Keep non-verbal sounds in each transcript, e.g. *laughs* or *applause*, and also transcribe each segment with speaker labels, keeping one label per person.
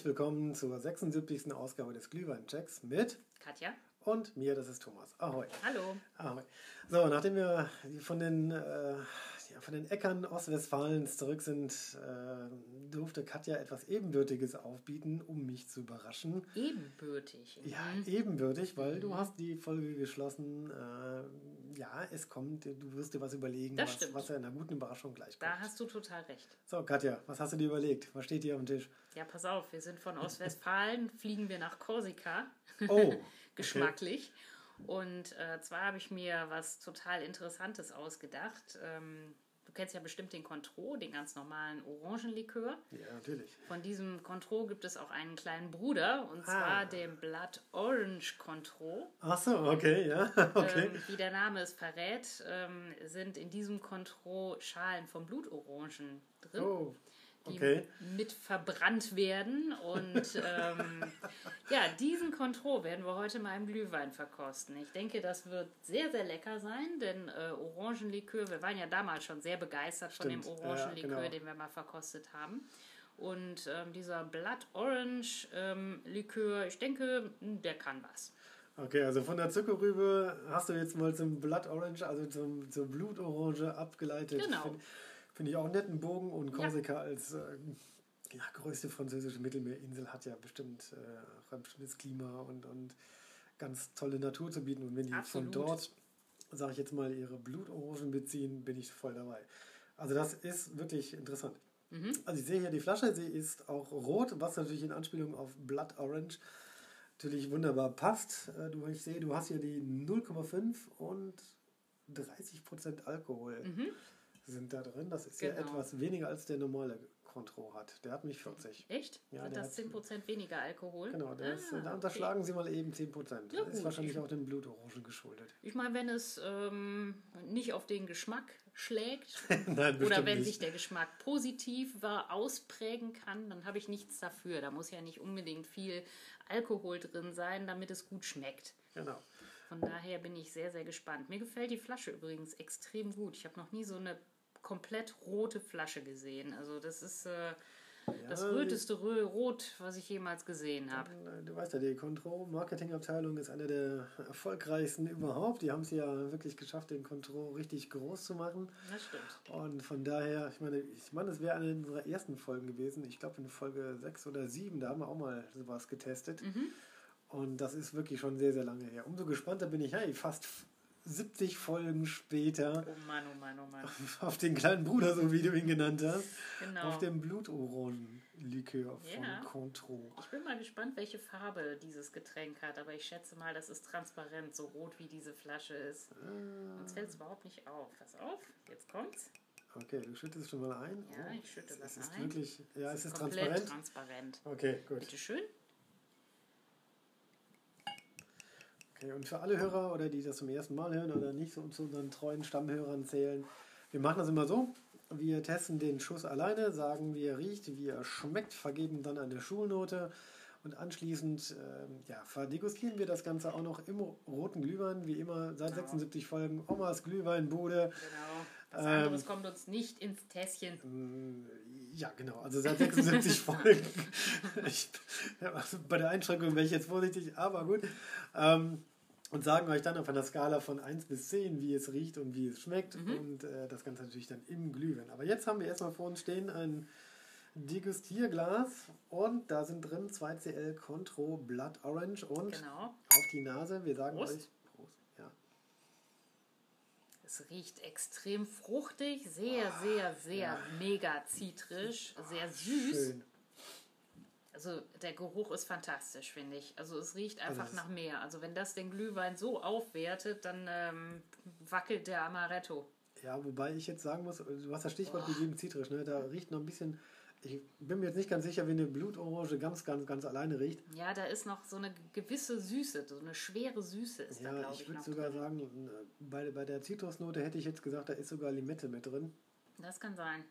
Speaker 1: Herzlich willkommen zur 76. Ausgabe des Glühwein-Checks mit
Speaker 2: Katja.
Speaker 1: und mir, das ist Thomas. Ahoi.
Speaker 2: Hallo.
Speaker 1: Ahoi. So, nachdem wir von den, äh, ja, von den Äckern Ostwestfalens zurück sind, äh, durfte Katja etwas Ebenbürtiges aufbieten, um mich zu überraschen.
Speaker 2: Ebenbürtig.
Speaker 1: Ja, ebenbürtig, weil du hast die Folge geschlossen. Äh, ja, es kommt, du wirst dir was überlegen,
Speaker 2: Das
Speaker 1: was,
Speaker 2: stimmt.
Speaker 1: was einer guten Überraschung gleich kommt.
Speaker 2: Da hast du total recht.
Speaker 1: So, Katja, was hast du dir überlegt? Was steht hier auf dem Tisch?
Speaker 2: Ja, pass auf, wir sind von Ostwestfalen, *laughs* fliegen wir nach Korsika.
Speaker 1: Oh, *laughs*
Speaker 2: Geschmacklich. Und äh, zwar habe ich mir was total Interessantes ausgedacht. Ähm, du kennst ja bestimmt den Contro, den ganz normalen Orangenlikör.
Speaker 1: Ja, natürlich.
Speaker 2: Von diesem Contro gibt es auch einen kleinen Bruder, und zwar
Speaker 1: Ah.
Speaker 2: den Blood Orange Contro.
Speaker 1: Ach so, okay, ja, *laughs* okay.
Speaker 2: Ähm, wie der Name es verrät, ähm, sind in diesem Contro Schalen von Blutorangen drin.
Speaker 1: Oh,
Speaker 2: die
Speaker 1: okay.
Speaker 2: mit verbrannt werden. Und ähm, ja, diesen Contro werden wir heute mal im Glühwein verkosten. Ich denke, das wird sehr, sehr lecker sein, denn äh, Orangenlikör, wir waren ja damals schon sehr begeistert von dem
Speaker 1: Stimmt, ja,
Speaker 2: Orangenlikör,
Speaker 1: genau.
Speaker 2: den wir mal verkostet haben. Und ähm, dieser Blood Orange ähm, Likör, ich denke, der kann was.
Speaker 1: Okay, also von der Zuckerrübe hast du jetzt mal zum Blood Orange, also zum, zur Blutorange abgeleitet.
Speaker 2: Genau.
Speaker 1: Finde find ich auch einen netten Bogen und Korsika als äh, ja, größte französische Mittelmeerinsel hat ja bestimmt äh, ein bestimmtes Klima und, und ganz tolle Natur zu bieten. Und wenn die von
Speaker 2: Absolut.
Speaker 1: dort, sage ich jetzt mal, ihre Blutorangen beziehen, bin ich voll dabei. Also das ist wirklich interessant.
Speaker 2: Mhm.
Speaker 1: Also ich sehe hier die Flasche, sie ist auch rot, was natürlich in Anspielung auf Blood Orange natürlich wunderbar passt. Äh, Du, ich sehe, du hast hier die 0,5 und 30% Alkohol sind da drin. Das ist ja.
Speaker 2: Genau.
Speaker 1: etwas weniger als der normale Contro hat. Der hat nicht 40.
Speaker 2: Echt?
Speaker 1: Ja,
Speaker 2: Hat das
Speaker 1: hat-
Speaker 2: 10% weniger Alkohol?
Speaker 1: Genau, der ist,
Speaker 2: Ah,
Speaker 1: da
Speaker 2: okay.
Speaker 1: unterschlagen sie mal eben 10%.
Speaker 2: Ja,
Speaker 1: das ist wahrscheinlich auch dem Blutorangen geschuldet.
Speaker 2: Ich meine, wenn es ähm, nicht auf den Geschmack schlägt *laughs*
Speaker 1: Nein,
Speaker 2: oder wenn
Speaker 1: nicht.
Speaker 2: sich der Geschmack positiv war, ausprägen kann, dann habe ich nichts dafür. Da muss ja nicht unbedingt viel Alkohol drin sein, damit es gut schmeckt.
Speaker 1: Genau.
Speaker 2: Von daher bin ich sehr, sehr gespannt. Mir gefällt die Flasche übrigens extrem gut. Ich habe noch nie so eine komplett rote Flasche gesehen. Also das ist äh, das
Speaker 1: Ja,
Speaker 2: röteste Rö- Rot, was ich jemals gesehen habe.
Speaker 1: Du weißt ja, die Contro Marketingabteilung ist eine der erfolgreichsten überhaupt. Die haben es ja wirklich geschafft, den Contro richtig groß zu machen.
Speaker 2: Das stimmt.
Speaker 1: Und von daher, ich meine, ich meine, das wäre eine unserer ersten Folgen gewesen. Ich glaube in Folge 6 oder 7, da haben wir auch mal sowas getestet.
Speaker 2: Mhm.
Speaker 1: Und das ist wirklich schon sehr, sehr lange her. Umso gespannter bin ich, hey, fast 70 Folgen später
Speaker 2: Oh Mann, oh Mann, oh Mann. *laughs*
Speaker 1: auf den kleinen Bruder, so wie du ihn genannt hast,
Speaker 2: Genau.
Speaker 1: auf dem Blutorangenlikör von
Speaker 2: Ja.
Speaker 1: Contro.
Speaker 2: Ich bin mal gespannt, welche Farbe dieses Getränk hat, aber ich schätze mal, das ist transparent, so rot wie diese Flasche ist.
Speaker 1: Ah.
Speaker 2: Uns fällt es überhaupt nicht auf. Pass auf, jetzt kommt's.
Speaker 1: Okay, du schüttest schon mal ein.
Speaker 2: Ja,
Speaker 1: Oh,
Speaker 2: ich schütte
Speaker 1: es
Speaker 2: was
Speaker 1: ist
Speaker 2: ein.
Speaker 1: Wirklich, ja, es ist
Speaker 2: komplett
Speaker 1: transparent.
Speaker 2: transparent.
Speaker 1: Okay, gut.
Speaker 2: Bitte schön.
Speaker 1: Okay, und für alle Hörer oder die das zum ersten Mal hören oder nicht so zu unseren treuen Stammhörern zählen, wir machen das immer so. Wir testen den Schuss alleine, sagen, wie er riecht, wie er schmeckt, vergeben dann eine Schulnote und anschließend ähm, ja, verdegustieren wir das Ganze auch noch im roten Glühwein, wie immer seit
Speaker 2: Genau.
Speaker 1: 76 Folgen. Omas Glühweinbude.
Speaker 2: Genau. Was
Speaker 1: Ähm,
Speaker 2: anderes kommt uns nicht ins Tässchen.
Speaker 1: Mm, Ja, genau. Also seit 76 *laughs* Folgen. Ich, also bei der Einschränkung wäre ich jetzt vorsichtig, aber gut. Ähm, und sagen euch dann auf einer Skala von 1 bis 10, wie es riecht und wie es schmeckt. Und äh, das Ganze natürlich dann im Glühwein. Aber jetzt haben wir erstmal vor uns stehen ein Degustierglas und da sind drin 2CL Contro Blood Orange und
Speaker 2: Genau.
Speaker 1: auf die Nase. Wir sagen
Speaker 2: Prost.
Speaker 1: euch Prost. Ja.
Speaker 2: Es riecht extrem fruchtig, sehr, sehr, sehr mega zitrisch, sehr süß.
Speaker 1: Schön.
Speaker 2: Also der Geruch ist fantastisch, finde ich. Also es riecht einfach
Speaker 1: es-
Speaker 2: nach mehr. Also wenn das den Glühwein so aufwertet, dann ähm, wackelt der Amaretto.
Speaker 1: Ja, wobei ich jetzt sagen muss, du hast das Stichwort gegeben, zitrisch, ne? da riecht noch ein bisschen, ich bin mir jetzt nicht ganz sicher, wie eine Blutorange ganz, ganz, ganz alleine riecht.
Speaker 2: Ja, da ist noch so eine gewisse Süße, so eine schwere Süße ist da,
Speaker 1: Ja,
Speaker 2: glaube
Speaker 1: ich
Speaker 2: ich,
Speaker 1: würde sogar
Speaker 2: drin.
Speaker 1: sagen, äh, bei, bei der Zitrusnote hätte ich jetzt gesagt, da ist sogar Limette mit drin.
Speaker 2: Das kann sein.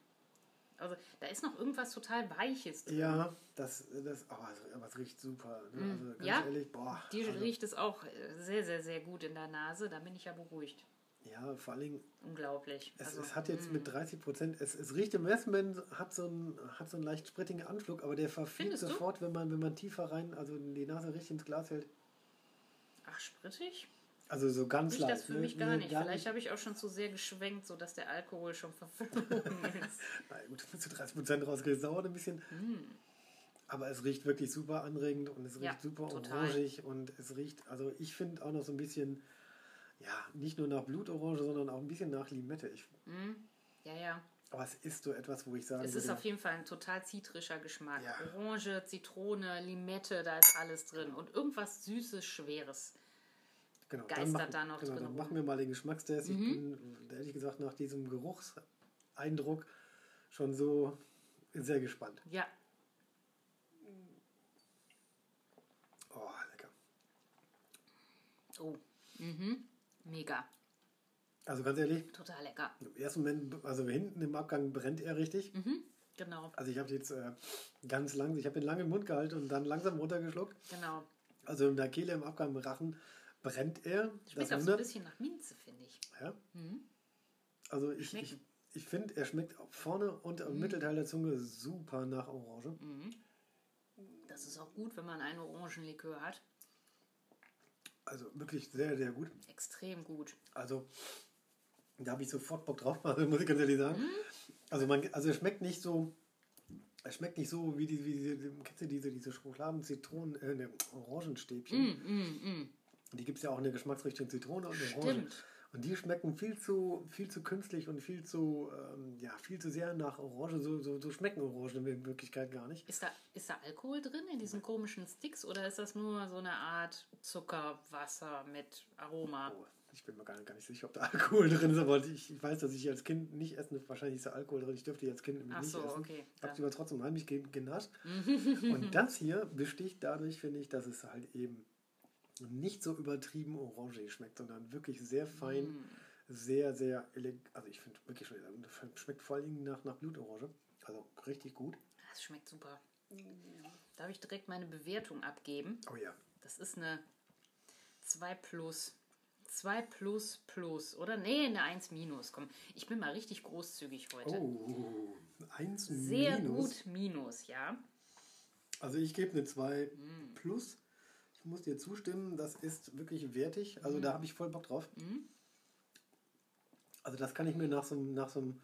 Speaker 2: Also da ist noch irgendwas total Weiches drin.
Speaker 1: Ja, das, das aber, es- aber es riecht super. Ne? Also ganz
Speaker 2: Ja.
Speaker 1: ehrlich, boah.
Speaker 2: Dir
Speaker 1: also,
Speaker 2: riecht es auch äh, sehr, sehr, sehr gut in der Nase. Da bin ich ja beruhigt.
Speaker 1: Ja, vor allen Dingen,
Speaker 2: Unglaublich.
Speaker 1: es,
Speaker 2: also,
Speaker 1: es hat jetzt
Speaker 2: mm.
Speaker 1: mit 30 Prozent, es, es riecht im Moment, hat so einen, hat so einen leicht sprittigen Anflug, aber der verfliegt
Speaker 2: du?
Speaker 1: sofort, wenn man, wenn man tiefer rein, also die Nase richtig ins Glas hält.
Speaker 2: Ach, sprittig?
Speaker 1: Also so ganz
Speaker 2: Riecht das
Speaker 1: leicht.
Speaker 2: für
Speaker 1: ne?
Speaker 2: mich gar
Speaker 1: Ne,
Speaker 2: nicht. Vielleicht habe ich auch schon zu sehr geschwenkt, sodass der Alkohol schon verflogen *laughs* ist.
Speaker 1: Na gut, du 30 Prozent rauskriegst, dauert ein bisschen. Aber es riecht wirklich super anregend und es riecht
Speaker 2: Ja,
Speaker 1: super
Speaker 2: total.
Speaker 1: orangig und es riecht, also ich finde auch noch so ein bisschen, ja, nicht nur nach Blutorange, sondern auch ein bisschen nach Limette. Ich,
Speaker 2: Ja, ja.
Speaker 1: aber es ist so etwas, wo ich sagen
Speaker 2: Es ist
Speaker 1: würde,
Speaker 2: auf jeden Fall ein total zitrischer Geschmack.
Speaker 1: Ja.
Speaker 2: Orange, Zitrone, Limette, da ist alles drin. Und irgendwas Süßes, Schweres.
Speaker 1: Genau,
Speaker 2: geistert
Speaker 1: machen,
Speaker 2: da noch
Speaker 1: genau,
Speaker 2: drin
Speaker 1: dann machen wir mal den Geschmackstest. Ich bin, ehrlich gesagt, nach diesem Geruchseindruck schon so sehr gespannt.
Speaker 2: Ja,
Speaker 1: Oh, lecker.
Speaker 2: oh. Mhm. Mega.
Speaker 1: Also ganz ehrlich,
Speaker 2: Total lecker.
Speaker 1: im ersten Moment, also hinten im Abgang brennt er richtig.
Speaker 2: Genau,
Speaker 1: Also ich habe jetzt äh, ganz lang, ich habe den lange im Mund gehalten und dann langsam runtergeschluckt.
Speaker 2: genau.
Speaker 1: Also in der Kehle, im Abgang, im Rachen brennt er.
Speaker 2: Schmeckt auch so ein bisschen nach Minze, finde ich.
Speaker 1: Ja. Also ich, ich, ich finde, er schmeckt vorne und im Mittelteil der Zunge super nach Orange.
Speaker 2: Das ist auch gut, wenn man einen Orangenlikör hat.
Speaker 1: Also wirklich sehr, sehr gut.
Speaker 2: Extrem gut.
Speaker 1: Also da habe ich sofort Bock drauf, *laughs* also muss ich ganz ehrlich sagen. Also, man, also er schmeckt nicht so, er schmeckt nicht so wie die, wie diese, kennst du diese, diese Schokoladen, Zitronen, äh, ne, Orangenstäbchen. Die gibt es ja auch in der Geschmacksrichtung Zitrone und Orange.
Speaker 2: Stimmt.
Speaker 1: Und die schmecken viel zu, viel zu künstlich und viel zu, ähm, ja, viel zu sehr nach Orange. So, so, so schmecken Orangen in Wirklichkeit gar nicht.
Speaker 2: Ist da, ist da Alkohol drin in diesen komischen Sticks oder ist das nur so eine Art Zuckerwasser mit Aroma?
Speaker 1: Oh, ich bin mir gar nicht, gar nicht sicher, ob da *laughs* Alkohol drin ist, aber ich, ich weiß, dass ich als Kind nicht essen Wahrscheinlich ist da Alkohol drin. Ich dürfte als Kind
Speaker 2: Ach
Speaker 1: nicht
Speaker 2: so,
Speaker 1: essen.
Speaker 2: okay,
Speaker 1: Habe
Speaker 2: dann.
Speaker 1: sie aber trotzdem heimlich ge- genascht. *laughs* Und das hier besticht dadurch, finde ich, dass es halt eben nicht so übertrieben orange schmeckt, sondern wirklich sehr fein,
Speaker 2: Mm.
Speaker 1: sehr, sehr elegant. Also ich finde wirklich schon, schmeckt vor allem nach, nach Blutorange. Also richtig gut.
Speaker 2: Das schmeckt super. Darf ich direkt meine Bewertung abgeben?
Speaker 1: Oh ja.
Speaker 2: Das ist eine 2 plus. 2 plus plus, oder? Nee, eine 1 minus. Komm, ich bin mal richtig großzügig heute.
Speaker 1: Oh, eins
Speaker 2: Sehr
Speaker 1: minus.
Speaker 2: gut minus, ja.
Speaker 1: Also ich gebe eine 2
Speaker 2: Mm.
Speaker 1: plus. Ich muss dir zustimmen, das ist wirklich wertig. Also
Speaker 2: Mm.
Speaker 1: da habe ich voll Bock drauf. Also das kann ich mir nach so, einem- nach so einem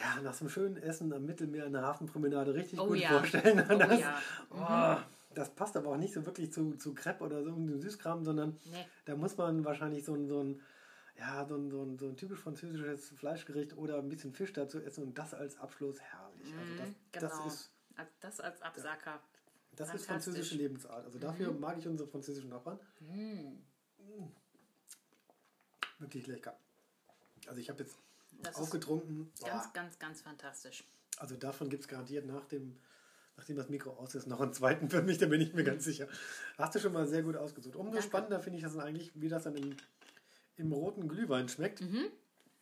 Speaker 1: ja, nach so einem schönen Essen am Mittelmeer in der Hafenpromenade richtig
Speaker 2: Oh
Speaker 1: gut
Speaker 2: ja.
Speaker 1: vorstellen.
Speaker 2: Oh *laughs*
Speaker 1: das,
Speaker 2: ja.
Speaker 1: oh, das passt aber auch nicht so wirklich zu, zu Crepe oder so einem Süßkram, sondern
Speaker 2: Nee.
Speaker 1: da muss man wahrscheinlich so ein, so ein ja, so ein, so, ein, so ein typisch französisches Fleischgericht oder ein bisschen Fisch dazu essen und das als Abschluss herrlich. Also das,
Speaker 2: Genau.
Speaker 1: das ist
Speaker 2: Das als Absacker.
Speaker 1: Das ist.
Speaker 2: Mhm.
Speaker 1: französische Lebensart. Also dafür mag ich unsere französischen Nachbarn. Mm. Wirklich lecker. Also ich habe jetzt
Speaker 2: Das
Speaker 1: aufgetrunken.
Speaker 2: ganz,
Speaker 1: Boah.
Speaker 2: ganz, ganz fantastisch.
Speaker 1: Also davon gibt es garantiert nach dem, nachdem das Mikro aus ist, noch einen zweiten für mich, da bin ich mir ganz sicher. Hast du schon mal sehr gut ausgesucht. Umso
Speaker 2: Danke.
Speaker 1: spannender finde ich das dann eigentlich, wie das dann im, im roten Glühwein schmeckt.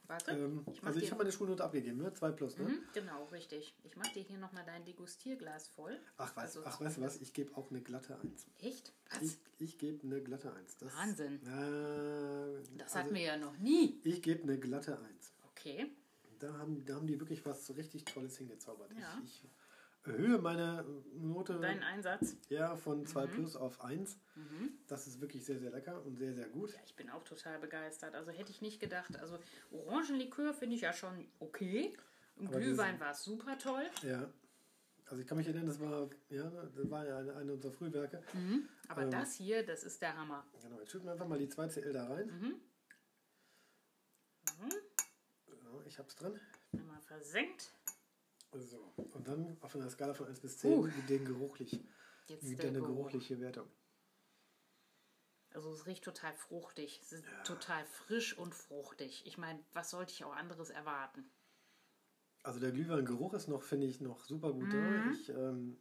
Speaker 2: Warte.
Speaker 1: Ähm,
Speaker 2: ich
Speaker 1: also ich habe meine Schulnote abgegeben, ne? 2 plus, ne?
Speaker 2: Mhm, genau, richtig. Ich mache dir hier nochmal dein Degustierglas voll.
Speaker 1: Ach, weißt,
Speaker 2: Also
Speaker 1: ach, weißt du was? Ich gebe auch eine glatte 1.
Speaker 2: Echt? Was?
Speaker 1: Ich, ich gebe eine glatte 1. Das,
Speaker 2: Wahnsinn.
Speaker 1: Äh,
Speaker 2: das
Speaker 1: also
Speaker 2: hatten wir ja noch nie.
Speaker 1: Ich gebe eine glatte 1.
Speaker 2: Okay.
Speaker 1: Da haben, da haben die wirklich was richtig Tolles hingezaubert.
Speaker 2: Ja.
Speaker 1: Ich, ich erhöhe meine Note
Speaker 2: Dein Einsatz.
Speaker 1: ja, von
Speaker 2: Mhm.
Speaker 1: 2 plus auf 1. Das ist wirklich sehr, sehr lecker und sehr, sehr gut.
Speaker 2: Ja, ich bin auch total begeistert. Also hätte ich nicht gedacht. Also Orangenlikör finde ich ja schon okay. Im
Speaker 1: Aber
Speaker 2: Glühwein war es super toll.
Speaker 1: Ja. Also ich kann mich erinnern, das war, ja, das war ja eine, eine unserer Frühwerke.
Speaker 2: Aber
Speaker 1: Ähm.
Speaker 2: das hier, das ist der Hammer.
Speaker 1: Genau, jetzt schütten wir einfach mal die 2 CL da rein.
Speaker 2: Mhm.
Speaker 1: Ja, ich hab's drin.
Speaker 2: Einmal versenkt.
Speaker 1: So, und dann auf einer Skala von 1 bis 10
Speaker 2: Uh.
Speaker 1: den geruchlich.
Speaker 2: Jetzt
Speaker 1: Mit
Speaker 2: der
Speaker 1: eine
Speaker 2: Geruch.
Speaker 1: geruchliche Wertung.
Speaker 2: Also es riecht total fruchtig. Es ist
Speaker 1: Ja.
Speaker 2: total frisch und fruchtig. Ich meine, was sollte ich auch anderes erwarten?
Speaker 1: Also der Glühweingeruch ist noch, finde ich, noch super gut da.
Speaker 2: Mhm.
Speaker 1: Ich, ähm,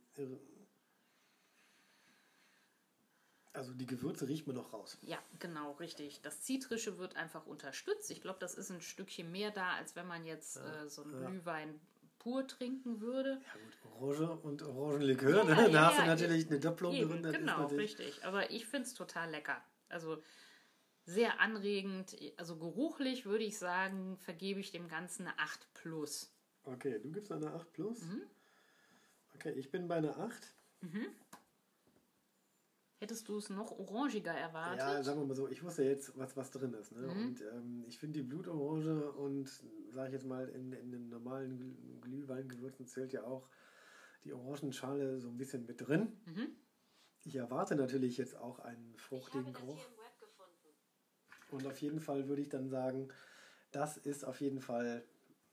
Speaker 1: also die Gewürze riecht man noch raus.
Speaker 2: Ja, genau, richtig. Das Zitrische wird einfach unterstützt. Ich glaube, das ist ein Stückchen mehr da, als wenn man jetzt äh, so einen
Speaker 1: ja.
Speaker 2: Glühwein pur trinken würde.
Speaker 1: Ja gut, Orange und Orangenlikör, ne?
Speaker 2: ja,
Speaker 1: da hast du natürlich eine Doppelung
Speaker 2: Eben,
Speaker 1: drin.
Speaker 2: genau, richtig. Aber ich finde es total lecker. Also sehr anregend. Also geruchlich würde ich sagen, vergebe ich dem Ganzen eine 8 plus.
Speaker 1: Okay, du gibst eine 8 plus? Mhm. Okay, ich bin bei einer 8. Mhm.
Speaker 2: Hättest du es noch orangiger erwartet?
Speaker 1: Ja, sagen wir mal so, ich wusste jetzt, was, was drin ist. Ne? Mhm. Und ähm, ich finde die Blutorange und, sage ich jetzt mal, in, in den normalen Glühweingewürzen zählt ja auch die Orangenschale so ein bisschen mit drin. Mhm. Ich erwarte natürlich jetzt auch einen fruchtigen Geruch. Und auf jeden Fall würde ich dann sagen, das ist auf jeden Fall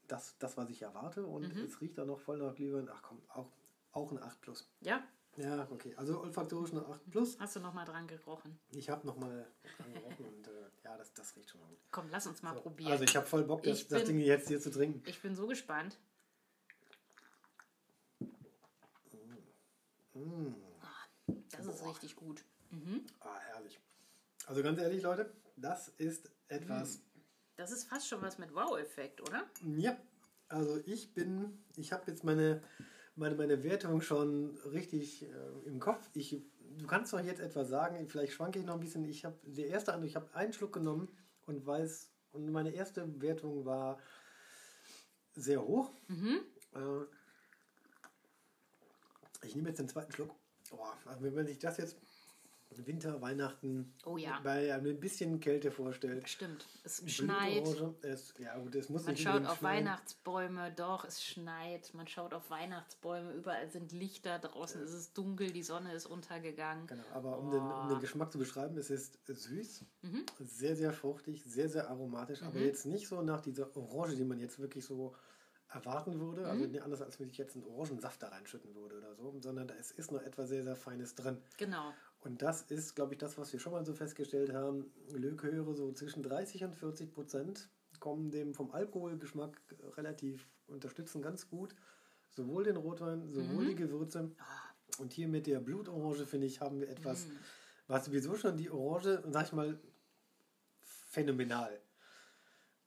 Speaker 1: das, das was ich erwarte. Und mhm. es riecht auch noch voll nach Glühwein. Ach komm, auch, auch ein 8 Plus.
Speaker 2: Ja,
Speaker 1: ja, okay. Also olfaktorisch eine 8 plus.
Speaker 2: Hast du nochmal dran gerochen?
Speaker 1: Ich habe nochmal dran gerochen und äh, ja, das, das riecht schon mal gut.
Speaker 2: Komm, lass uns mal so, probieren.
Speaker 1: Also ich habe voll Bock, das, bin, das Ding jetzt hier zu trinken.
Speaker 2: Ich bin so gespannt.
Speaker 1: Mm.
Speaker 2: Oh, das ist richtig gut. Mhm.
Speaker 1: Ah, herrlich. Also ganz ehrlich, Leute, das ist etwas. Mm.
Speaker 2: Das ist fast schon was mit Wow-Effekt, oder?
Speaker 1: Ja. Also ich bin, ich habe jetzt meine meine, meine Wertung schon richtig äh, im Kopf. Ich, du kannst doch jetzt etwas sagen, vielleicht schwanke ich noch ein bisschen. Ich habe der erste Eindruck, ich habe einen Schluck genommen und weiß, und meine erste Wertung war sehr hoch. Mhm. Äh, ich nehme jetzt den zweiten Schluck. Oh, also wenn sich das jetzt Winter, Weihnachten
Speaker 2: oh ja.
Speaker 1: bei ein bisschen Kälte vorstellt.
Speaker 2: Stimmt, es schneit.
Speaker 1: Es, ja, gut, es muss
Speaker 2: Man schaut auf schneien. Weihnachtsbäume, doch, es schneit. Man schaut auf Weihnachtsbäume, überall sind Lichter, draußen ja. ist es dunkel, die Sonne ist untergegangen.
Speaker 1: Genau, aber um, oh. den, um den Geschmack zu beschreiben, es ist süß, mhm. sehr, sehr fruchtig, sehr, sehr aromatisch, mhm. aber jetzt nicht so nach dieser Orange, die man jetzt wirklich so erwarten würde, also mhm. anders als wenn ich jetzt einen Orangensaft da reinschütten würde oder so, sondern es ist noch etwas sehr, sehr Feines drin.
Speaker 2: Genau.
Speaker 1: Und das ist, glaube ich, das, was wir schon mal so festgestellt haben. Lökeöre so zwischen 30 und 40 Prozent kommen dem vom Alkoholgeschmack relativ unterstützen ganz gut. Sowohl den Rotwein, sowohl mhm. die Gewürze. Und hier mit der Blutorange, finde ich, haben wir etwas, mhm. was sowieso schon die Orange, sag ich mal, phänomenal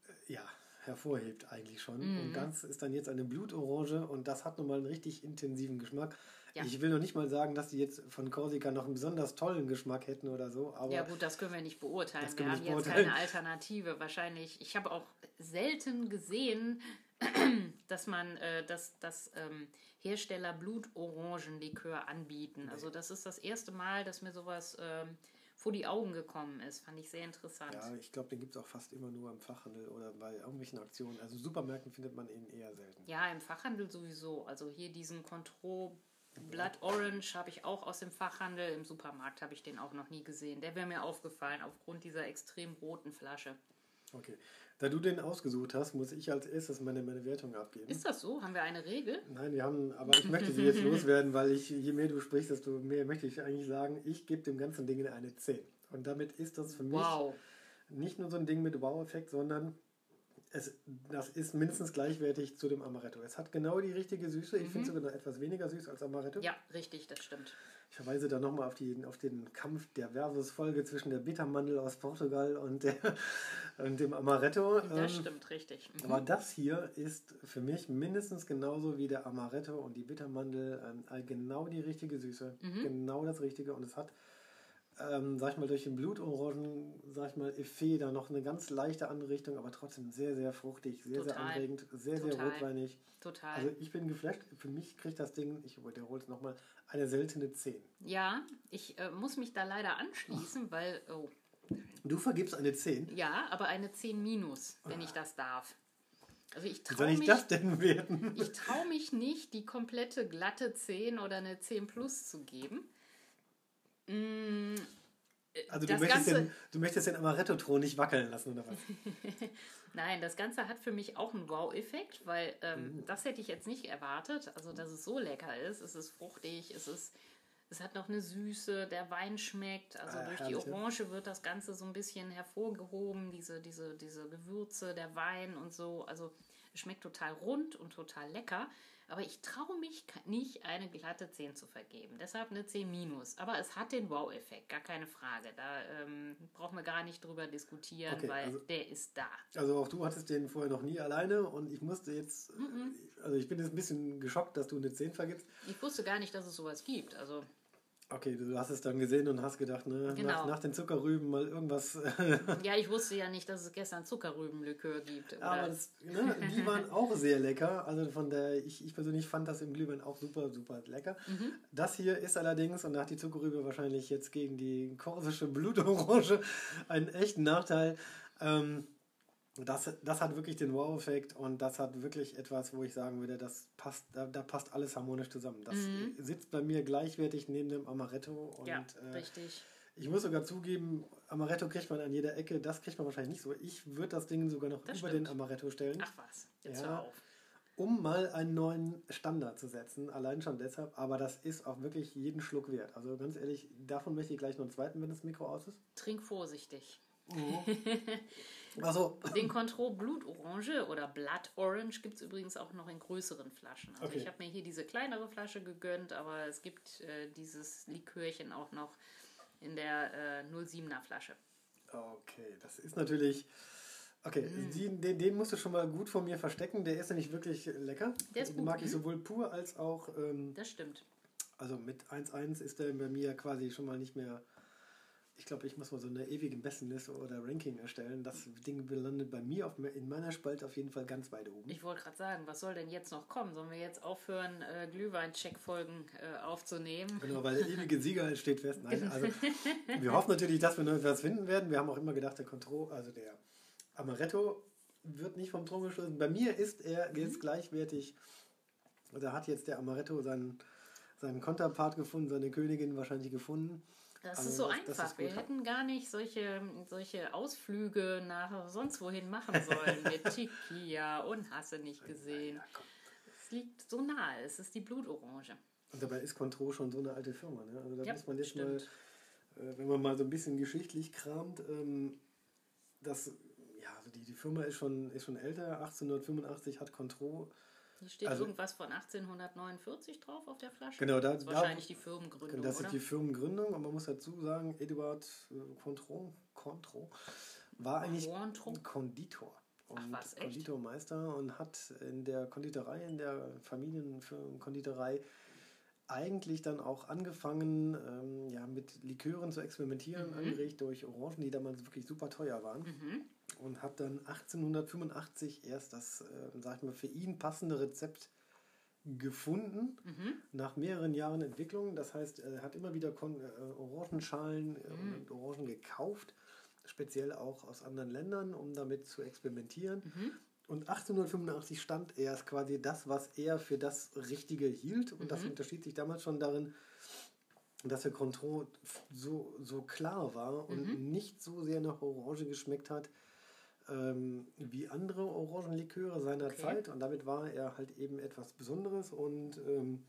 Speaker 1: äh, ja, hervorhebt eigentlich schon. Mhm. Und das ist dann jetzt eine Blutorange und das hat nun mal einen richtig intensiven Geschmack. Ja. Ich will noch nicht mal sagen, dass die jetzt von Korsika noch einen besonders tollen Geschmack hätten oder so. Aber
Speaker 2: ja gut, das können wir nicht beurteilen. Wir haben jetzt keine Alternative. Wahrscheinlich, ich habe auch selten gesehen, *clears throat* dass man, äh, dass, dass ähm, Hersteller Blutorangenlikör anbieten. Also das ist das erste Mal, dass mir sowas ähm, vor die Augen gekommen ist. Fand ich sehr interessant.
Speaker 1: Ja, ich glaube, den gibt es auch fast immer nur im Fachhandel oder bei irgendwelchen Aktionen. Also Supermärkten findet man ihn eher selten.
Speaker 2: Ja, im Fachhandel sowieso. Also hier diesen Contro Blood Orange habe ich auch aus dem Fachhandel. Im Supermarkt habe ich den auch noch nie gesehen. Der wäre mir aufgefallen aufgrund dieser extrem roten Flasche.
Speaker 1: Okay. Da du den ausgesucht hast, muss ich als erstes meine, meine Wertung abgeben.
Speaker 2: Ist das so? Haben wir eine Regel?
Speaker 1: Nein, wir haben, aber ich möchte sie jetzt *laughs* loswerden, weil ich, je mehr du sprichst, desto mehr möchte ich eigentlich sagen, ich gebe dem ganzen Ding eine 10. Und damit ist das für mich wow. nicht nur so ein Ding mit Wow-Effekt, sondern es, das ist mindestens gleichwertig zu dem Amaretto. Es hat genau die richtige Süße. Ich mhm. finde sogar noch etwas weniger süß als Amaretto.
Speaker 2: Ja, richtig, das stimmt.
Speaker 1: Ich verweise da nochmal auf, auf den Kampf der Versus-Folge zwischen der Bittermandel aus Portugal und, der, *laughs* und dem Amaretto.
Speaker 2: Das ähm, stimmt, richtig.
Speaker 1: Mhm. Aber das hier ist für mich mindestens genauso wie der Amaretto und die Bittermandel ähm, genau die richtige Süße. Mhm. Genau das Richtige. Und es hat ähm, sag ich mal, durch den Blutorangen, sag ich mal, Effet da noch eine ganz leichte andere Richtung, aber trotzdem sehr, sehr fruchtig, sehr, Total. sehr anregend, sehr, Total. sehr rotweinig.
Speaker 2: Total.
Speaker 1: Also ich bin geflasht. Für mich kriegt das Ding, ich wiederhole es nochmal, eine seltene 10.
Speaker 2: Ja, ich äh, muss mich da leider anschließen, weil. Oh.
Speaker 1: Du vergibst eine 10?
Speaker 2: Ja, aber eine 10 minus, wenn ah. ich das darf. Also ich
Speaker 1: ich mich, das denn werden?
Speaker 2: Ich traue mich nicht, die komplette glatte 10 oder eine 10 plus zu geben. Mm,
Speaker 1: also du möchtest, den, du möchtest den Amaretto-Thron nicht wackeln lassen, oder was? *laughs*
Speaker 2: Nein, das Ganze hat für mich auch einen Wow-Effekt, weil ähm, mhm. das hätte ich jetzt nicht erwartet. Also, dass es so lecker ist. Es ist fruchtig, es ist... Es hat noch eine Süße, der Wein schmeckt. Also ah, durch herrlich, die Orange wird das Ganze so ein bisschen hervorgehoben, diese, diese, diese Gewürze, der Wein und so. Also es schmeckt total rund und total lecker. Aber ich traue mich nicht, eine glatte 10 zu vergeben. Deshalb eine 10 minus. Aber es hat den Wow-Effekt, gar keine Frage. Da ähm, brauchen wir gar nicht drüber diskutieren, okay, weil also, der ist da.
Speaker 1: Also auch du hattest den vorher noch nie alleine und ich musste jetzt, mhm. also ich bin jetzt ein bisschen geschockt, dass du eine 10 vergibst.
Speaker 2: Ich wusste gar nicht, dass es sowas gibt. Also
Speaker 1: Okay, du hast es dann gesehen und hast gedacht, ne,
Speaker 2: Genau.
Speaker 1: nach, nach den Zuckerrüben mal irgendwas. *laughs*
Speaker 2: Ja, ich wusste ja nicht, dass es gestern Zuckerrübenlikör gibt. Oder?
Speaker 1: Aber das, ne, die waren *laughs* auch sehr lecker. Also von der, ich, ich persönlich fand das im Glühwein auch super, super lecker.
Speaker 2: Mhm.
Speaker 1: Das hier ist allerdings, und hat die Zuckerrübe wahrscheinlich jetzt gegen die korsische Blutorange einen echten Nachteil. Ähm, das, das hat wirklich den Wow-Effekt und das hat wirklich etwas, wo ich sagen würde, das passt, da, da passt alles harmonisch zusammen. Das sitzt bei mir gleichwertig neben dem Amaretto und
Speaker 2: Mhm. ja,
Speaker 1: äh,
Speaker 2: richtig.
Speaker 1: ich muss sogar zugeben, Amaretto kriegt man an jeder Ecke, das kriegt man wahrscheinlich nicht so. Ich würde das Ding sogar noch
Speaker 2: Das
Speaker 1: über
Speaker 2: stimmt.
Speaker 1: den Amaretto stellen,
Speaker 2: Ach was, jetzt
Speaker 1: Ja.
Speaker 2: hör auf.
Speaker 1: um mal einen neuen Standard zu setzen. Allein schon deshalb, aber das ist auch wirklich jeden Schluck wert. Also ganz ehrlich, davon möchte ich gleich noch einen zweiten, wenn das Mikro aus ist.
Speaker 2: Trink vorsichtig. *laughs*
Speaker 1: Also,
Speaker 2: Den Contro Blutorange oder Blood Orange gibt es übrigens auch noch in größeren Flaschen. Also
Speaker 1: Okay.
Speaker 2: ich habe mir hier diese kleinere Flasche gegönnt, aber es gibt äh, dieses Likörchen auch noch in der äh, 07er Flasche.
Speaker 1: okay, das ist natürlich. Okay,
Speaker 2: Mm.
Speaker 1: die, den, den musst du schon mal gut von mir verstecken. Der ist nämlich wirklich lecker.
Speaker 2: Der ist
Speaker 1: Den
Speaker 2: gut,
Speaker 1: mag ich
Speaker 2: mhm.
Speaker 1: sowohl pur als auch. Ähm,
Speaker 2: Das stimmt.
Speaker 1: Also mit 1-1 ist der bei mir quasi schon mal nicht mehr. Ich glaube, ich muss mal so eine ewige Bestenliste oder Ranking erstellen. Das Ding landet bei mir auf, in meiner Spalte auf jeden Fall ganz weit oben.
Speaker 2: Ich wollte gerade sagen, was soll denn jetzt noch kommen? Sollen wir jetzt aufhören, äh, Glühwein-Check-Folgen äh, aufzunehmen?
Speaker 1: Genau, weil der ewige Sieger steht fest. Nein, *laughs* also wir hoffen natürlich, dass wir noch etwas finden werden. Wir haben auch immer gedacht, der Contro, also der Amaretto wird nicht vom Thron gestoßen. Bei mir ist er jetzt gleichwertig. Da hat jetzt der Amaretto seinen, seinen Konterpart gefunden, seine Königin wahrscheinlich gefunden.
Speaker 2: Das
Speaker 1: Also
Speaker 2: ist so
Speaker 1: das- das
Speaker 2: einfach.
Speaker 1: ist
Speaker 2: Wir hätten gar nicht solche, solche Ausflüge nach sonst wohin machen *laughs* sollen mit Chiquilla und Hasse nicht gesehen. Es liegt so nahe. Es ist die Blutorange.
Speaker 1: Und dabei ist Contro schon so eine alte Firma. Ne? Also da
Speaker 2: Ja,
Speaker 1: muss man jetzt mal,
Speaker 2: stimmt.
Speaker 1: äh, wenn man mal so ein bisschen geschichtlich kramt, ähm, das, ja, also die, die Firma ist schon, ist schon älter. 1885 hat Contro,
Speaker 2: Hier steht
Speaker 1: also-
Speaker 2: irgendwas von 1849 drauf auf der Flasche.
Speaker 1: genau, da,
Speaker 2: Das ist
Speaker 1: da
Speaker 2: wahrscheinlich die Firmengründung,
Speaker 1: das ist die Firmengründung. Und man muss dazu sagen, Eduard äh, Contro, Contro war eigentlich
Speaker 2: Cointreau?
Speaker 1: ein Konditor. Und
Speaker 2: Ach was?
Speaker 1: Konditormeister und hat in der Konditorei, in der Familienkonditorei eigentlich dann auch angefangen, ähm, ja, mit Likören zu experimentieren,
Speaker 2: Mhm.
Speaker 1: angeregt durch Orangen, die damals wirklich super teuer waren. Und hat dann 1885 erst das, äh, sag ich mal, für ihn passende Rezept gefunden,
Speaker 2: Mhm.
Speaker 1: nach mehreren Jahren Entwicklung. Das heißt, er hat immer wieder Kon äh, Orangenschalen äh,
Speaker 2: Mhm.
Speaker 1: und Orangen gekauft, speziell auch aus anderen Ländern, um damit zu experimentieren.
Speaker 2: Mhm.
Speaker 1: Und 1885 stand erst quasi das, was er für das Richtige hielt. Und
Speaker 2: Mhm.
Speaker 1: das unterschied sich damals schon darin, dass der Contro so, so klar war und
Speaker 2: Mhm.
Speaker 1: nicht so sehr nach Orange geschmeckt hat ähm, wie andere Orangenliköre seiner
Speaker 2: Okay.
Speaker 1: Zeit. Und damit war er halt eben etwas Besonderes. Und ähm,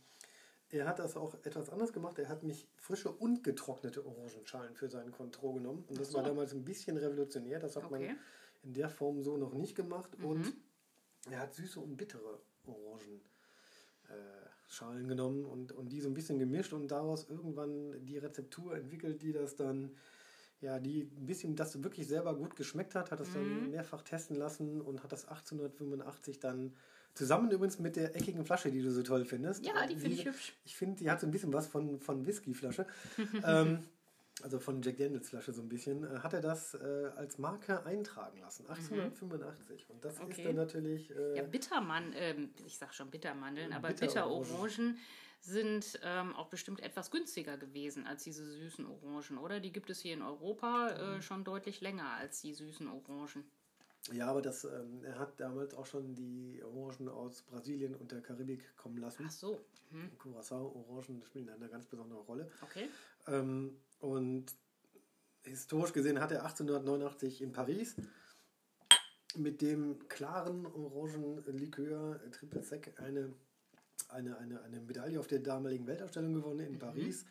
Speaker 1: er hat das auch etwas anders gemacht. Er hat mich frische und getrocknete Orangenschalen für seinen Contro genommen. Und das
Speaker 2: so.
Speaker 1: war damals ein bisschen revolutionär. Das hat
Speaker 2: Okay.
Speaker 1: man in der Form so noch nicht gemacht.
Speaker 2: Mhm.
Speaker 1: Und er hat süße und bittere Orangen. äh, Schalen genommen und, und die so ein bisschen gemischt und daraus irgendwann die Rezeptur entwickelt, die das dann, ja, die ein bisschen das wirklich selber gut geschmeckt hat, hat das
Speaker 2: Mhm.
Speaker 1: dann mehrfach testen lassen und hat das 1885 dann zusammen übrigens mit der eckigen Flasche, die du so toll findest.
Speaker 2: Ja, die finde ich hübsch.
Speaker 1: Ich finde, die hat so ein bisschen was von, von Whiskyflasche. *laughs* ähm, also von Jack Daniels Flasche so ein bisschen, äh, hat er das äh, als Marke eintragen lassen, 1885. Und das ist
Speaker 2: Mhm. Okay.
Speaker 1: dann natürlich... Äh,
Speaker 2: Ja, Bittermann, ähm, ich sag schon Bittermandeln, aber
Speaker 1: Bitterorangen.
Speaker 2: Bitterorangen sind ähm, auch bestimmt etwas günstiger gewesen als diese süßen Orangen, oder? Die gibt es hier in Europa
Speaker 1: Mhm.
Speaker 2: äh, schon deutlich länger als die süßen Orangen.
Speaker 1: Ja, aber das, ähm, er hat damals auch schon die Orangen aus Brasilien und der Karibik kommen lassen.
Speaker 2: Ach so, hm,
Speaker 1: Curacao-Orangen spielen eine ganz besondere Rolle.
Speaker 2: okay.
Speaker 1: Ähm, und historisch gesehen hat er 1889 in Paris mit dem klaren Orangenlikör Triple Sec eine, eine, eine, eine Medaille auf der damaligen Weltausstellung gewonnen in Paris.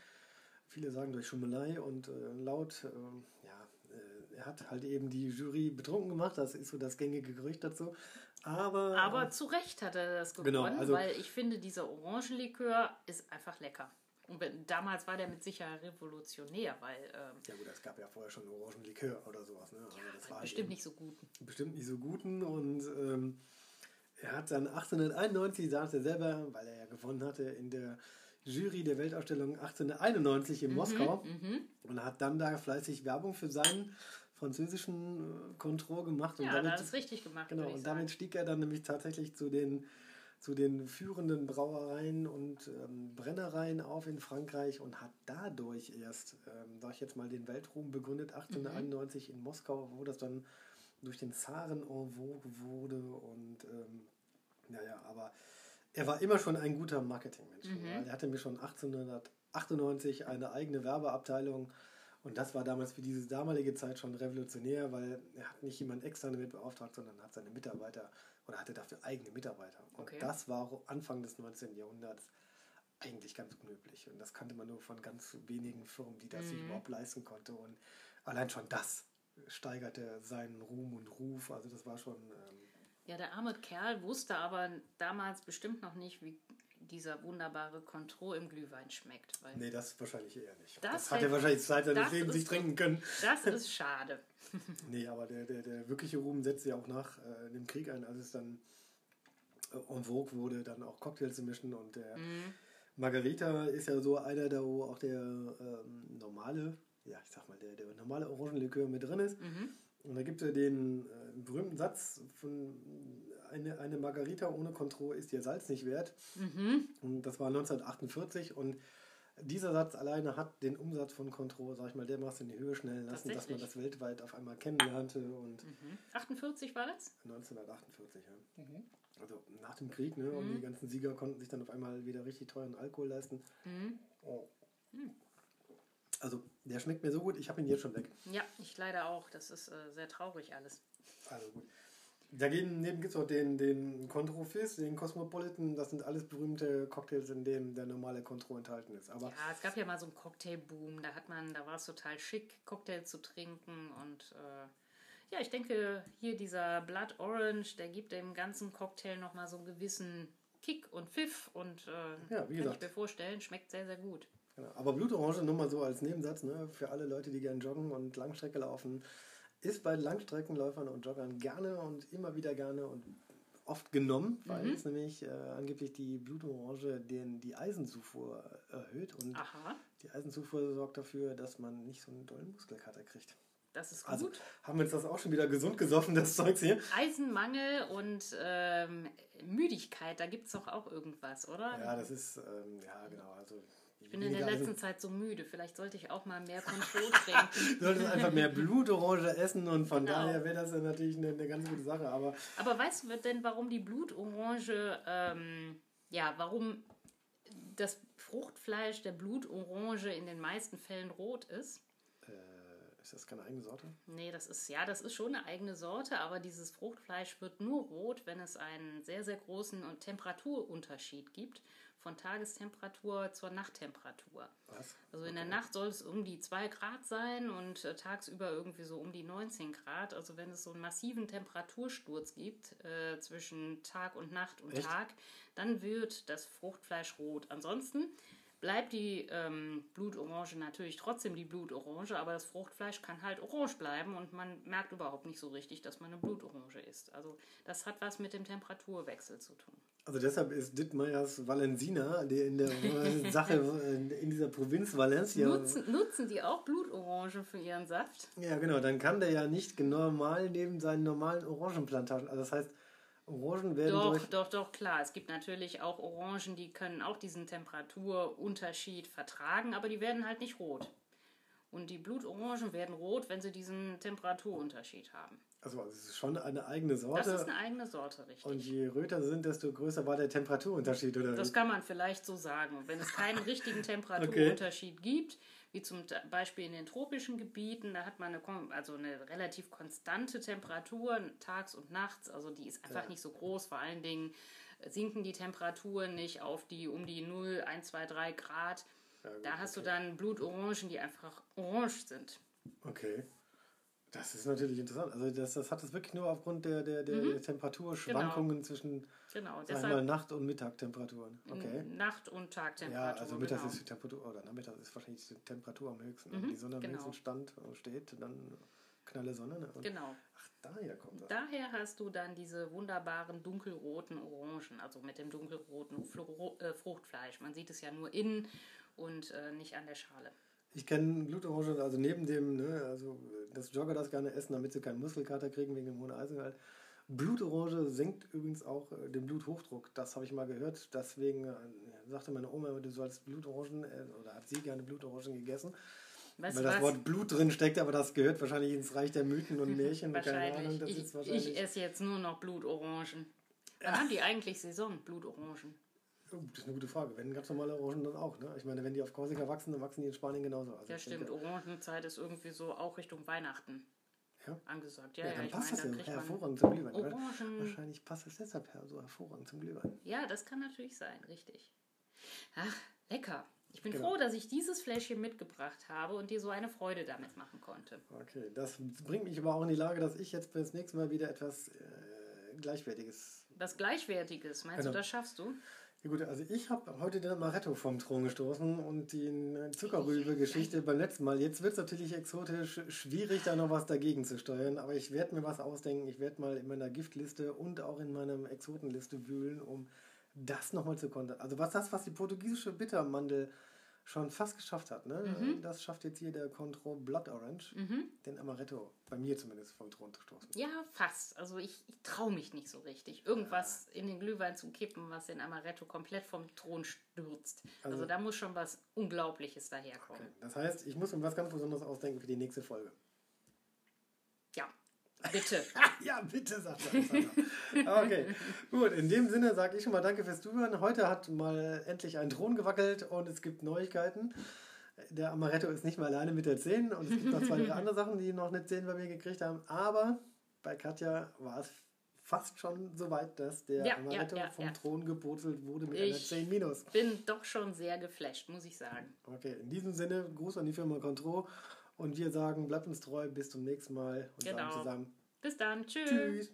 Speaker 1: Viele sagen durch Schummelei und äh, laut, ähm, ja, äh, er hat halt eben die Jury betrunken gemacht, das ist so das gängige Gerücht dazu. Aber,
Speaker 2: Aber zu Recht hat er das gewonnen,
Speaker 1: Genau, also-
Speaker 2: weil ich finde, dieser Orangenlikör ist einfach lecker. Und damals war der mit Sicherheit revolutionär, weil ähm,
Speaker 1: ja gut, es gab ja vorher schon Orangenlikör oder sowas. Ne? Also war halt
Speaker 2: bestimmt
Speaker 1: eben-
Speaker 2: nicht so gut.
Speaker 1: bestimmt nicht so guten und ähm, er hat dann 1891, sagt er selber, weil er ja gewonnen hatte, in der Jury der Weltausstellung 1891 in Moskau und hat dann da fleißig Werbung für seinen französischen äh, gemacht.
Speaker 2: Ja,
Speaker 1: und
Speaker 2: da
Speaker 1: damit,
Speaker 2: hat es richtig gemacht.
Speaker 1: Genau, und damit stieg er dann nämlich tatsächlich zu den, zu den führenden Brauereien und ähm, Brennereien auf in Frankreich und hat dadurch erst, ähm, sag ich jetzt mal, den Weltruhm begründet, 1891 in Moskau, wo das dann durch den Zaren en vogue wurde und ähm, naja, aber er war immer schon ein guter Marketingmensch. weil Er hatte mir schon 1898 eine eigene Werbeabteilung und das war damals für diese damalige Zeit schon revolutionär, weil er hat nicht jemand extra damit beauftragt, sondern hat seine Mitarbeiter oder hatte dafür eigene Mitarbeiter. Und
Speaker 2: Okay.
Speaker 1: das war Anfang des 19. Jahrhunderts eigentlich ganz unüblich. Und das kannte man nur von ganz wenigen Firmen, die das sich überhaupt leisten konnte. Und allein schon das steigerte seinen Ruhm und Ruf. Also das war schon... Ähm,
Speaker 2: Ja, der arme Kerl wusste aber damals bestimmt noch nicht, wie dieser wunderbare Contro im Glühwein schmeckt. Weil
Speaker 1: Nee, das wahrscheinlich eher nicht.
Speaker 2: Das
Speaker 1: Das, hat er wahrscheinlich Zeit seines Lebens nicht trinken können.
Speaker 2: das ist schade. *laughs*
Speaker 1: Nee, aber der, der, der wirkliche Ruhm setzte ja auch nach äh, dem Krieg ein, als es dann äh, en vogue wurde, dann auch Cocktails zu mischen. Und der
Speaker 2: Mhm.
Speaker 1: Margarita ist ja so einer, da wo auch der ähm, normale, ja, ich sag mal, der, der normale Orangenlikör mit drin ist.
Speaker 2: Mhm.
Speaker 1: Und da gibt es ja den äh, berühmten Satz von eine, eine Margarita ohne Contro ist ihr Salz nicht wert.
Speaker 2: Mhm.
Speaker 1: Und das war 1948 und dieser Satz alleine hat den Umsatz von Contro, sag ich mal, dermaßen in die Höhe schnellen lassen, dass man das weltweit auf einmal kennenlernte und
Speaker 2: Mhm. 48 war das?
Speaker 1: 1948, ja.
Speaker 2: Mhm.
Speaker 1: Also nach dem Krieg, ne? Und die ganzen Sieger konnten sich dann auf einmal wieder richtig teuren Alkohol leisten.
Speaker 2: Mhm.
Speaker 1: Oh. Also, der schmeckt mir so gut, ich habe ihn jetzt schon weg.
Speaker 2: Ja, ich leider auch. Das ist äh, sehr traurig alles.
Speaker 1: Also gut. Dagegen gibt es auch den, den Contro Fizz, den Cosmopolitan. Das sind alles berühmte Cocktails, in denen der normale Contro enthalten ist. Aber
Speaker 2: Ja, es gab ja mal so einen Cocktailboom. Da hat man, da war es total schick, Cocktail zu trinken. Und äh, ja, ich denke, hier dieser Blood Orange, der gibt dem ganzen Cocktail nochmal so einen gewissen Kick und Pfiff. Und äh,
Speaker 1: Ja, wie
Speaker 2: kann
Speaker 1: gesagt.
Speaker 2: ich mir vorstellen, schmeckt sehr, sehr gut.
Speaker 1: Genau. Aber Blutorange, nur mal so als Nebensatz, ne, für alle Leute, die gerne joggen und Langstrecke laufen, ist bei Langstreckenläufern und Joggern gerne und immer wieder gerne und oft genommen, weil
Speaker 2: Mhm.
Speaker 1: es nämlich äh, angeblich die Blutorange den, die Eisenzufuhr erhöht und
Speaker 2: Aha,
Speaker 1: die Eisenzufuhr sorgt dafür, dass man nicht so einen dollen Muskelkater kriegt.
Speaker 2: das ist gut.
Speaker 1: Also haben wir uns das auch schon wieder gesund gesoffen, das Zeugs hier.
Speaker 2: Eisenmangel und ähm, Müdigkeit, da gibt es doch auch irgendwas, oder?
Speaker 1: Ja, das ist, ähm, ja genau, also
Speaker 2: ich bin in der letzten Zeit so müde. Vielleicht sollte ich auch mal mehr *laughs* Kontroll trinken.
Speaker 1: Solltest einfach mehr Blutorange essen und von
Speaker 2: Genau.
Speaker 1: daher wäre das ja natürlich eine, eine ganz gute Sache. Aber
Speaker 2: Aber weißt du denn, warum die Blutorange, ähm, ja, warum das Fruchtfleisch der Blutorange in den meisten Fällen rot ist?
Speaker 1: äh, ist das keine eigene Sorte?
Speaker 2: Nee, das ist ja, das ist schon eine eigene Sorte, aber dieses Fruchtfleisch wird nur rot, wenn es einen sehr, sehr großen Temperaturunterschied gibt von Tagestemperatur zur Nachttemperatur.
Speaker 1: Was?
Speaker 2: Also in der Nacht soll es um die 2 Grad sein und äh, tagsüber irgendwie so um die 19 Grad. Also wenn es so einen massiven Temperatursturz gibt äh, zwischen Tag und Nacht und
Speaker 1: Echt?
Speaker 2: Tag, dann wird das Fruchtfleisch rot. Ansonsten bleibt die ähm, Blutorange natürlich trotzdem die Blutorange, aber das Fruchtfleisch kann halt orange bleiben und man merkt überhaupt nicht so richtig, dass man eine Blutorange isst. Also das hat was mit dem Temperaturwechsel zu tun.
Speaker 1: Also deshalb ist Dittmeiers Valensina, der in der *laughs* Sache, in dieser Provinz Valencia.
Speaker 2: Nutzen, nutzen die auch Blutorange für ihren Saft?
Speaker 1: Ja, genau, dann kann der ja nicht normal neben seinen normalen Orangenplantagen. Also das heißt, Orangen werden
Speaker 2: Doch,
Speaker 1: durch.
Speaker 2: doch, doch, klar. Es gibt natürlich auch Orangen, die können auch diesen Temperaturunterschied vertragen, aber die werden halt nicht rot. Und die Blutorangen werden rot, wenn sie diesen Temperaturunterschied haben.
Speaker 1: Also es ist schon eine eigene
Speaker 2: Das
Speaker 1: Sorte.
Speaker 2: ist eine eigene Sorte, richtig.
Speaker 1: und je röter sie sind, desto größer war der Temperaturunterschied, oder?
Speaker 2: Das kann man vielleicht so sagen. Wenn es keinen richtigen *laughs* Temperaturunterschied gibt, wie zum Beispiel in den tropischen Gebieten, da hat man eine, also eine relativ konstante Temperatur tags und nachts. Also die ist einfach
Speaker 1: Ja.
Speaker 2: nicht so groß. Vor allen Dingen äh, sinken die Temperaturen nicht auf die um die 0, 1, 2, 3 Grad.
Speaker 1: Ja, gut,
Speaker 2: Da hast
Speaker 1: okay.
Speaker 2: du dann Blutorangen, die einfach orange sind.
Speaker 1: Okay. Das ist natürlich interessant. Also das, das hat es wirklich nur aufgrund der, der, der
Speaker 2: Mhm.
Speaker 1: Temperaturschwankungen zwischen
Speaker 2: Genau,
Speaker 1: wir mal,
Speaker 2: deshalb
Speaker 1: Nacht- und Mittagtemperaturen. Okay.
Speaker 2: Nacht- und
Speaker 1: Ja,
Speaker 2: Tagtemperatur.
Speaker 1: also mittags
Speaker 2: genau.
Speaker 1: ist die Temperatur, oder nachmittags ist wahrscheinlich die Temperatur am höchsten.
Speaker 2: Mhm,
Speaker 1: Wenn die Sonne am
Speaker 2: genau.
Speaker 1: höchsten stand, steht, dann knalle Sonne. Ne?
Speaker 2: Genau.
Speaker 1: Ach, daher kommt das.
Speaker 2: Daher hast du dann diese wunderbaren dunkelroten Orangen, also mit dem dunkelroten äh, Fruchtfleisch. Man sieht es ja nur innen und äh, nicht an der Schale.
Speaker 1: Ich kenne Blutorange, also neben dem, ne, also dass Jogger das gerne essen, damit sie keinen Muskelkater kriegen wegen dem hohen Eisengehalt. Blutorange senkt übrigens auch äh, den Bluthochdruck. Das habe ich mal gehört. Deswegen äh, sagte meine Oma, du sollst Blutorangen, äh, oder hat sie gerne Blutorangen gegessen.
Speaker 2: Weißt
Speaker 1: weil das
Speaker 2: was?
Speaker 1: Wort Blut drin steckt, aber das gehört wahrscheinlich ins Reich der Mythen und *laughs* Märchen. Keine Ahnung,
Speaker 2: wahrscheinlich.
Speaker 1: das
Speaker 2: Ich,
Speaker 1: ist wahrscheinlich.
Speaker 2: ich esse jetzt nur noch Blutorangen. Wann haben die eigentlich Saison, Blutorangen?
Speaker 1: Oh, das ist eine gute Frage. Wenn ganz normale Orangen dann auch, ne? Ich meine, wenn die auf Korsika wachsen, dann wachsen die in Spanien genauso. Also
Speaker 2: Ja, stimmt.
Speaker 1: denke,
Speaker 2: Orangenzeit ist irgendwie so auch Richtung Weihnachten
Speaker 1: Ja?
Speaker 2: angesagt. Ja,
Speaker 1: ja,
Speaker 2: ja,
Speaker 1: dann
Speaker 2: ich
Speaker 1: passt
Speaker 2: meine,
Speaker 1: das ja hervorragend zum Glühwein.
Speaker 2: Orangen.
Speaker 1: Wahrscheinlich passt es deshalb her, so hervorragend zum Glühwein.
Speaker 2: Ja, das kann natürlich sein, richtig. Ach, lecker. Ich bin
Speaker 1: Genau.
Speaker 2: froh, dass ich dieses Fläschchen mitgebracht habe und dir so eine Freude damit machen konnte.
Speaker 1: Okay, das bringt mich aber auch in die Lage, dass ich jetzt fürs nächste Mal wieder etwas äh, Gleichwertiges.
Speaker 2: Was Gleichwertiges, meinst
Speaker 1: Genau.
Speaker 2: du, das schaffst du?
Speaker 1: Ja gut, also ich habe heute den Amaretto vom Thron gestoßen und die Zuckerrübe-Geschichte beim letzten Mal. Jetzt wird es natürlich exotisch schwierig, da noch was dagegen zu steuern, aber ich werde mir was ausdenken. Ich werde mal in meiner Giftliste und auch in meiner Exotenliste wühlen, um das nochmal zu kontern. Also was das, was die portugiesische Bittermandel schon fast geschafft hat, ne? das schafft jetzt hier der Contro Blood Orange, den Amaretto, bei mir zumindest, vom Thron zu stoßen.
Speaker 2: Ja, fast. Also ich, ich traue mich nicht so richtig, irgendwas in den Glühwein zu kippen, was den Amaretto komplett vom Thron stürzt. Also,
Speaker 1: Also-
Speaker 2: da muss schon was Unglaubliches daherkommen.
Speaker 1: Okay. Das heißt, ich muss mir was ganz Besonderes ausdenken für die nächste Folge. *laughs*
Speaker 2: Ja, bitte.
Speaker 1: Ja, bitte, sagt er. Okay, gut. In dem Sinne sage ich schon mal danke fürs Zuhören. Heute hat mal endlich ein Thron gewackelt und es gibt Neuigkeiten. Der Amaretto ist nicht mehr alleine mit der 10 und es gibt noch zwei, drei *laughs* andere Sachen, die noch eine 10 bei mir gekriegt haben. Aber bei Katja war es fast schon so weit, dass der
Speaker 2: Ja,
Speaker 1: Amaretto
Speaker 2: ja,
Speaker 1: vom
Speaker 2: ja.
Speaker 1: Thron gepurzelt wurde mit
Speaker 2: Ich-
Speaker 1: einer 10 minus.
Speaker 2: Bin doch schon sehr geflasht, muss ich sagen.
Speaker 1: Okay, in diesem Sinne, Gruß an die Firma Contro und wir sagen, bleibt uns treu, bis zum nächsten Mal und
Speaker 2: Genau.
Speaker 1: zusammen
Speaker 2: Bis dann. Tschüss.
Speaker 1: Tschüss.